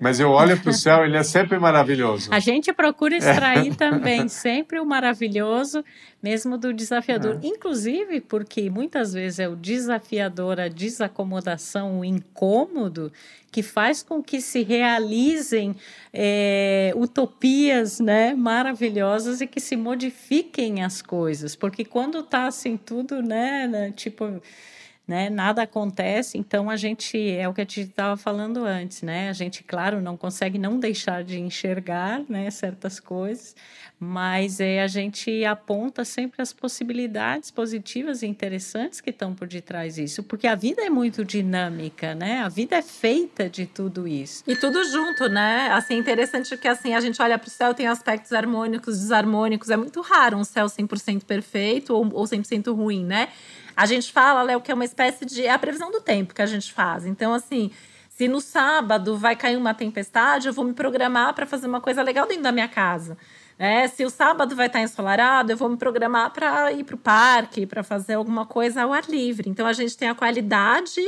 Mas eu olho para o céu, ele é sempre maravilhoso. A gente procura extrair também sempre o maravilhoso, mesmo do desafiador. É. Inclusive porque muitas vezes é o desafiador, a desacomodação, o incômodo, que faz com que se realizem é, utopias né, maravilhosas e que se modifiquem as coisas. Porque quando está assim tudo, né, né tipo né? Nada acontece, então a gente é o que a gente estava falando antes, né? A gente, claro, não consegue não deixar de enxergar, né, certas coisas, mas é a gente aponta sempre as possibilidades positivas e interessantes que estão por detrás disso, porque a vida é muito dinâmica, né? A vida é feita de tudo isso. E tudo junto, né? Assim, interessante que assim a gente olha para o céu, tem aspectos harmônicos, desarmônicos, é muito raro um céu 100% perfeito ou, ou 100% ruim, né? A gente fala, Léo, que é uma espécie de. É a previsão do tempo que a gente faz. Então, assim, se no sábado vai cair uma tempestade, eu vou me programar para fazer uma coisa legal dentro da minha casa. É, se o sábado vai estar ensolarado, eu vou me programar para ir para o parque, para fazer alguma coisa ao ar livre. Então, a gente tem a qualidade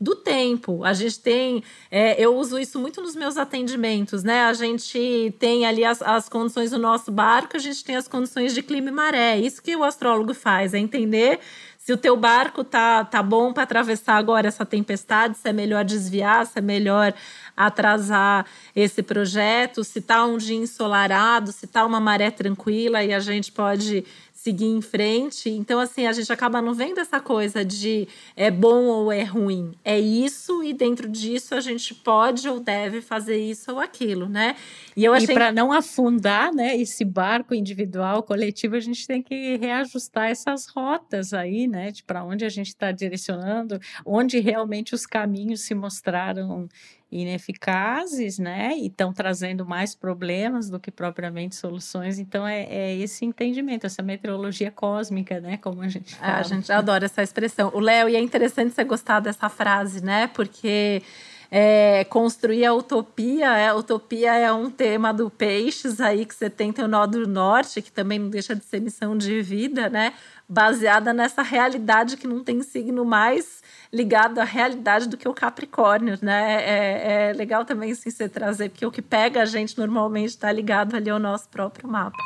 do tempo. A gente tem, é, eu uso isso muito nos meus atendimentos, né? A gente tem ali as, as condições do nosso barco, a gente tem as condições de clima e maré. Isso que o astrólogo faz, é entender se o teu barco tá, tá bom para atravessar agora essa tempestade, se é melhor desviar, se é melhor atrasar esse projeto, se tá um dia ensolarado, se tá uma maré tranquila e a gente pode seguir em frente. Então, assim, a gente acaba não vendo essa coisa de é bom ou é ruim. É isso e dentro disso a gente pode ou deve fazer isso ou aquilo, né? E, eu achei... para não afundar, né, esse barco individual, coletivo, a gente tem que reajustar essas rotas aí, né, de para onde a gente está direcionando, onde realmente os caminhos se mostraram ineficazes, né? E estão trazendo mais problemas do que propriamente soluções. Então, é, é, esse entendimento, essa meteorologia cósmica, né? Como a gente fala. a gente adora essa expressão. O Léo, e é interessante você gostar dessa frase, né? Porque é, construir a utopia, é, a utopia é um tema do Peixes aí, que você tem, tem o Nó do Norte, que também não deixa de ser missão de vida, né? Baseada nessa realidade que não tem signo mais ligado à realidade do que o Capricórnio, né? É, é legal também assim, você trazer, porque o que pega a gente normalmente está ligado ali ao nosso próprio mapa.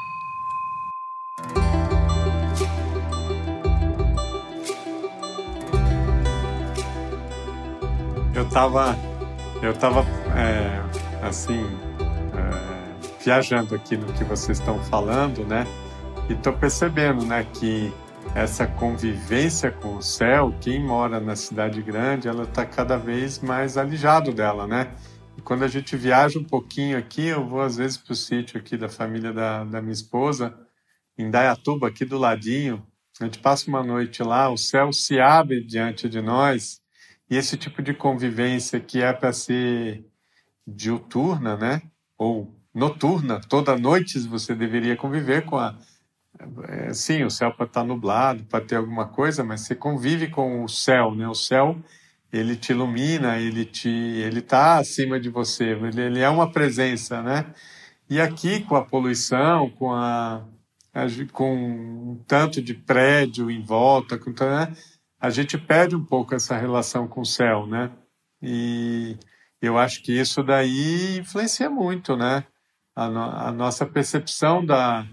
Eu estava eu tava, é, assim, é, viajando aqui no que vocês estão falando, né? E estou percebendo, né, que essa convivência com o céu, quem mora na cidade grande, ela está cada vez mais alijado dela, né? E quando a gente viaja um pouquinho aqui, eu vou às vezes para o sítio aqui da família da, da minha esposa, em Dayatuba, aqui do ladinho, a gente passa uma noite lá, o céu se abre diante de nós, e esse tipo de convivência que é para ser diuturna, né? Ou noturna, toda noite você deveria conviver com a é, sim, o céu pode estar nublado, pode ter alguma coisa, mas você convive com o céu, né? O céu ele te ilumina, ele te, ele está acima de você, ele, ele, é uma presença, né? E aqui com a poluição, com a, a com um tanto de prédio em volta, com, né? A gente perde um pouco essa relação com o céu, né? E eu acho que isso daí influencia muito, né? A, no, a nossa percepção da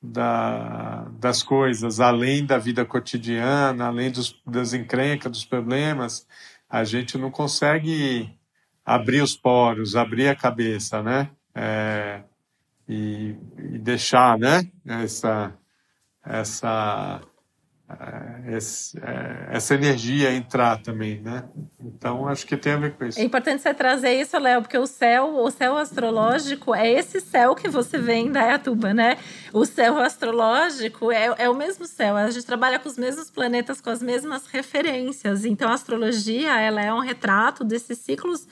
da, das coisas, além da vida cotidiana, além dos, das encrencas, dos problemas, a gente não consegue abrir os poros, abrir a cabeça, né? é, e, e, deixar né, essa, essa esse, é, essa energia entrar também, né? Então acho que tem a ver com isso. É importante você trazer isso, Léo, porque o céu, o céu astrológico é esse céu que você vê em Dayatuba, né? O céu astrológico é, é o mesmo céu. A gente trabalha com os mesmos planetas, com as mesmas referências. Então a astrologia ela é um retrato desses ciclos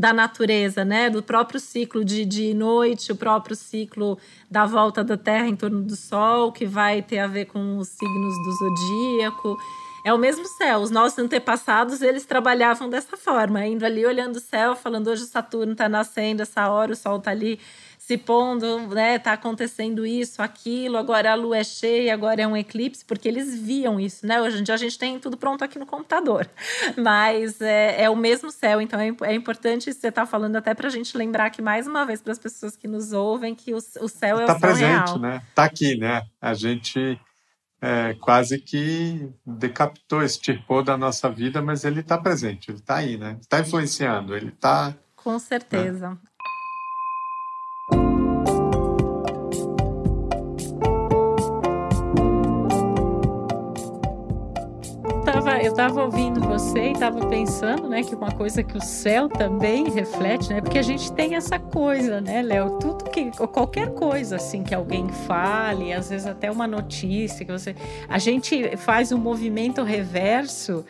da natureza, né? Do próprio ciclo de, de noite, o próprio ciclo da volta da Terra em torno do Sol, que vai ter a ver com os signos do zodíaco. É o mesmo céu. Os nossos antepassados, eles trabalhavam dessa forma, indo ali olhando o céu, falando hoje o Saturno está nascendo, essa hora o Sol está ali se pondo, né? Tá acontecendo isso, aquilo, agora a lua é cheia, agora é um eclipse, porque eles viam isso, né? Hoje em dia a gente tem tudo pronto aqui no computador, mas é, é o mesmo céu, então é, é importante você estar tá falando até para a gente lembrar que, mais uma vez, para as pessoas que nos ouvem, que o, o céu é tá o céu presente, real. né? Tá aqui, né? A gente é, quase que decapitou, extirpou da nossa vida, mas ele está presente, ele está aí, né? Está influenciando, ele está. Com certeza. Eu estava ouvindo você e estava pensando, né, que uma coisa que o céu também reflete, né, porque a gente tem essa coisa, né, Léo, tudo que qualquer coisa assim que alguém fale, às vezes até uma notícia que você, a gente faz um movimento reverso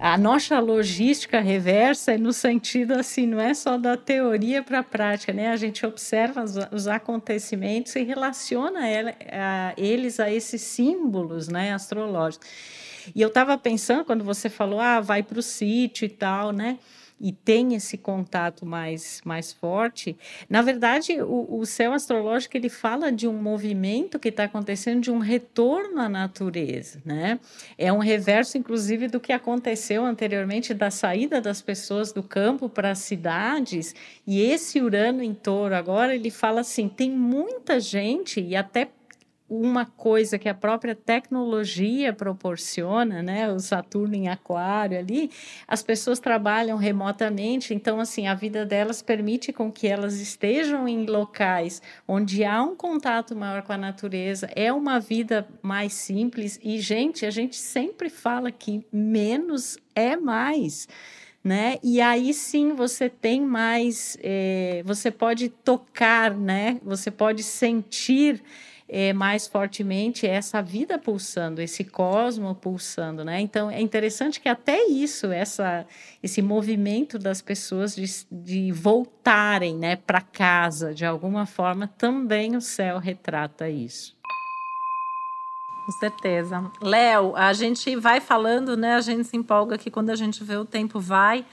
a nossa logística reversa é no sentido assim, não é só da teoria para a prática, né? A gente observa os, os acontecimentos e relaciona ela, a, eles a esses símbolos, né, astrológicos. E eu estava pensando, quando você falou, ah, vai para o sítio e tal, né? e tem esse contato mais, mais forte, na verdade, o, o céu astrológico ele fala de um movimento que está acontecendo, de um retorno à natureza, né? É um reverso, inclusive, do que aconteceu anteriormente da saída das pessoas do campo para as cidades. E esse Urano em Touro agora ele fala assim, tem muita gente e até uma coisa que a própria tecnologia proporciona, né, o Saturno em Aquário ali, as pessoas trabalham remotamente, então assim, a vida delas permite com que elas estejam em locais onde há um contato maior com a natureza, é uma vida mais simples e gente, a gente sempre fala que menos é mais. Né? E aí sim você tem mais, é, você pode tocar, né? Você pode sentir é, mais fortemente essa vida pulsando, esse cosmo pulsando, né? Então é interessante que até isso, essa, esse movimento das pessoas de, de voltarem, né, para casa, de alguma forma, também o céu retrata isso. Com certeza. Léo, a gente vai falando, né? A gente se empolga que quando a gente vê o tempo vai.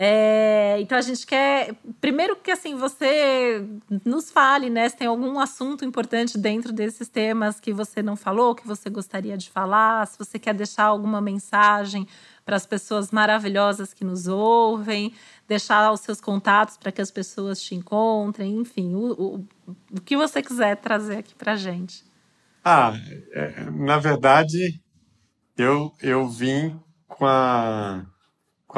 É, então a gente quer, primeiro que assim você nos fale, né, se tem algum assunto importante dentro desses temas que você não falou, que você gostaria de falar, se você quer deixar alguma mensagem para as pessoas maravilhosas que nos ouvem, deixar os seus contatos para que as pessoas te encontrem, enfim, o, o, o que você quiser trazer aqui para gente. Ah, é, na verdade, eu, eu vim com a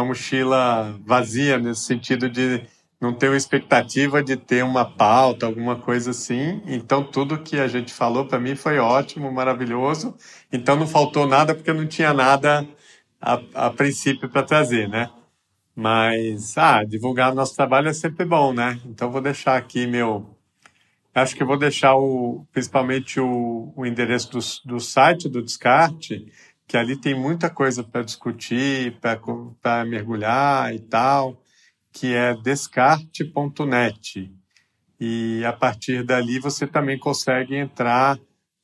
com a mochila vazia, nesse sentido de não ter uma expectativa de ter uma pauta, alguma coisa assim. Então, tudo que a gente falou para mim foi ótimo, maravilhoso. Então, não faltou nada porque não tinha nada a, a princípio para trazer, né? Mas, ah, divulgar nosso trabalho é sempre bom, né? Então, vou deixar aqui meu. Acho que vou deixar o, principalmente o, o endereço do, do site do Descarte, que ali tem muita coisa para discutir, para mergulhar e tal, que é descarte.net. E a partir dali você também consegue entrar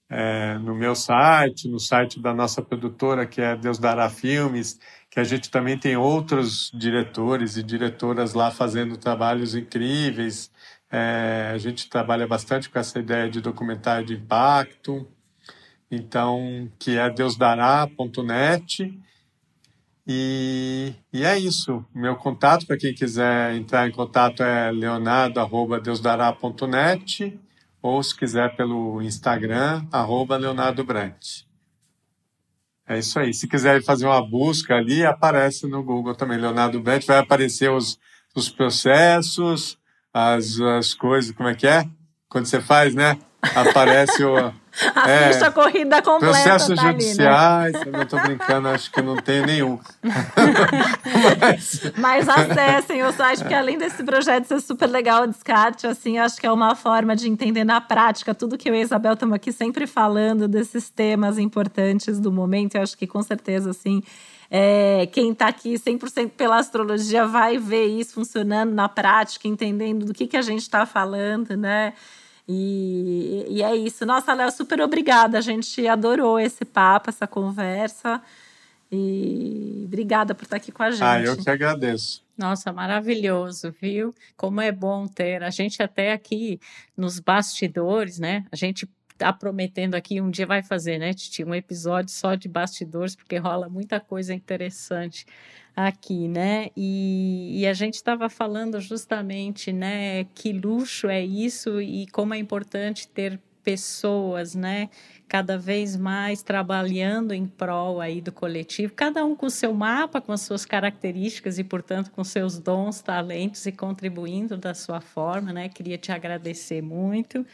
é, no meu site, no site da nossa produtora, que é Deus Dará Filmes, que a gente também tem outros diretores e diretoras lá fazendo trabalhos incríveis. É, a gente trabalha bastante com essa ideia de documentário de impacto. Então, que é deusdará.net. E, e é isso. Meu contato, para quem quiser entrar em contato, é leonardo.deusdará.net ou se quiser pelo Instagram, arroba Leonardo Brant. É isso aí. Se quiser fazer uma busca ali, aparece no Google também, Leonardo Brant. Vai aparecer os, os processos, as, as coisas, como é que é? Quando você faz, né? Aparece o. A é, ficha corrida completa. Processos tá judiciais, ali, né? eu não estou brincando, acho que não tenho nenhum. Mas... Mas acessem o site, porque além desse projeto ser super legal, o descarte, assim, acho que é uma forma de entender na prática tudo que eu e a Isabel estamos aqui sempre falando desses temas importantes do momento. Eu acho que com certeza, assim, é, quem está aqui 100% pela astrologia vai ver isso funcionando na prática, entendendo do que, que a gente está falando, né? E, e é isso. Nossa, Léo, super obrigada. A gente adorou esse papo, essa conversa. E obrigada por estar aqui com a gente. Ah, eu que agradeço. Nossa, maravilhoso, viu? Como é bom ter. A gente até aqui nos bastidores, né? A gente tá prometendo aqui, um dia vai fazer, né, Titi? Um episódio só de bastidores, porque rola muita coisa interessante aqui, né? E, e a gente estava falando justamente, né, que luxo é isso e como é importante ter pessoas, né, cada vez mais trabalhando em prol aí do coletivo, cada um com o seu mapa, com as suas características e, portanto, com seus dons, talentos e contribuindo da sua forma, né? Queria te agradecer muito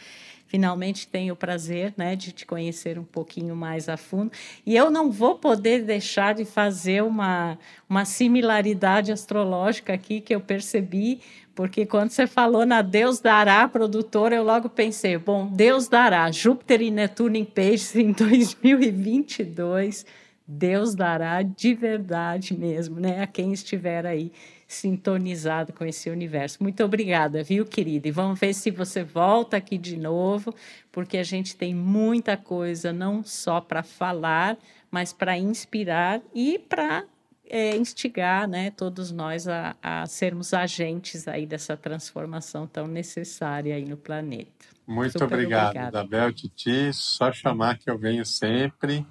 finalmente tenho o prazer né, de te conhecer um pouquinho mais a fundo. E eu não vou poder deixar de fazer uma, uma similaridade astrológica aqui que eu percebi, porque quando você falou na Deus dará produtora, eu logo pensei, bom, Deus dará, Júpiter e Netuno em peixes em 2022, Deus dará de verdade mesmo, né, a quem estiver aí sintonizado com esse universo. Muito obrigada, viu, querida? E vamos ver se você volta aqui de novo, porque a gente tem muita coisa não só para falar, mas para inspirar e para é, instigar né, todos nós a, a, sermos agentes aí dessa transformação tão necessária aí no planeta. Muito Super obrigado, obrigada. Isabel, Titi. Só chamar que eu venho sempre.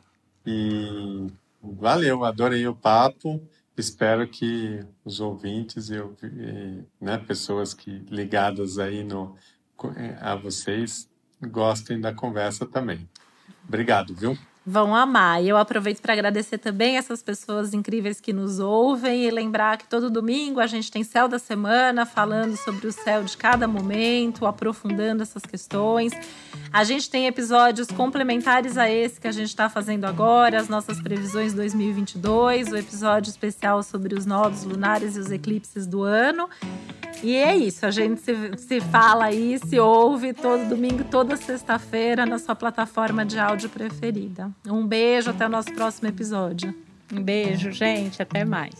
E valeu, adorei o papo espero que os ouvintes e, né, pessoas que ligadas aí no, a vocês gostem da conversa também. Obrigado, viu? Vão amar. E eu aproveito para agradecer também essas pessoas incríveis que nos ouvem e lembrar que todo domingo a gente tem Céu da Semana falando sobre o céu de cada momento, aprofundando essas questões. A gente tem episódios complementares a esse que a gente está fazendo agora, as nossas previsões 2022, o episódio especial sobre os nodos lunares e os eclipses do ano. E é isso, a gente se, se fala aí, se ouve todo domingo, toda sexta-feira na sua plataforma de áudio preferida. Um beijo, até o nosso próximo episódio. Um beijo, gente, até mais.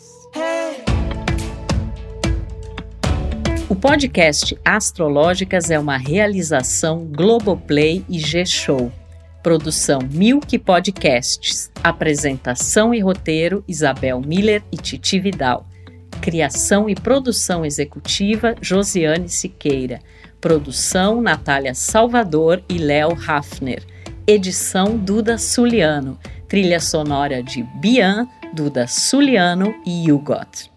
O podcast Astrológicas é uma realização Globoplay e G-Show. Produção Milk Podcasts. Apresentação e roteiro Isabel Miller e Titi Vidal. Criação e produção executiva Josiane Siqueira. Produção Natália Salvador e Léo Hafner. Edição Duda Suliano. Trilha sonora de Bian, Duda Suliano e Hugot.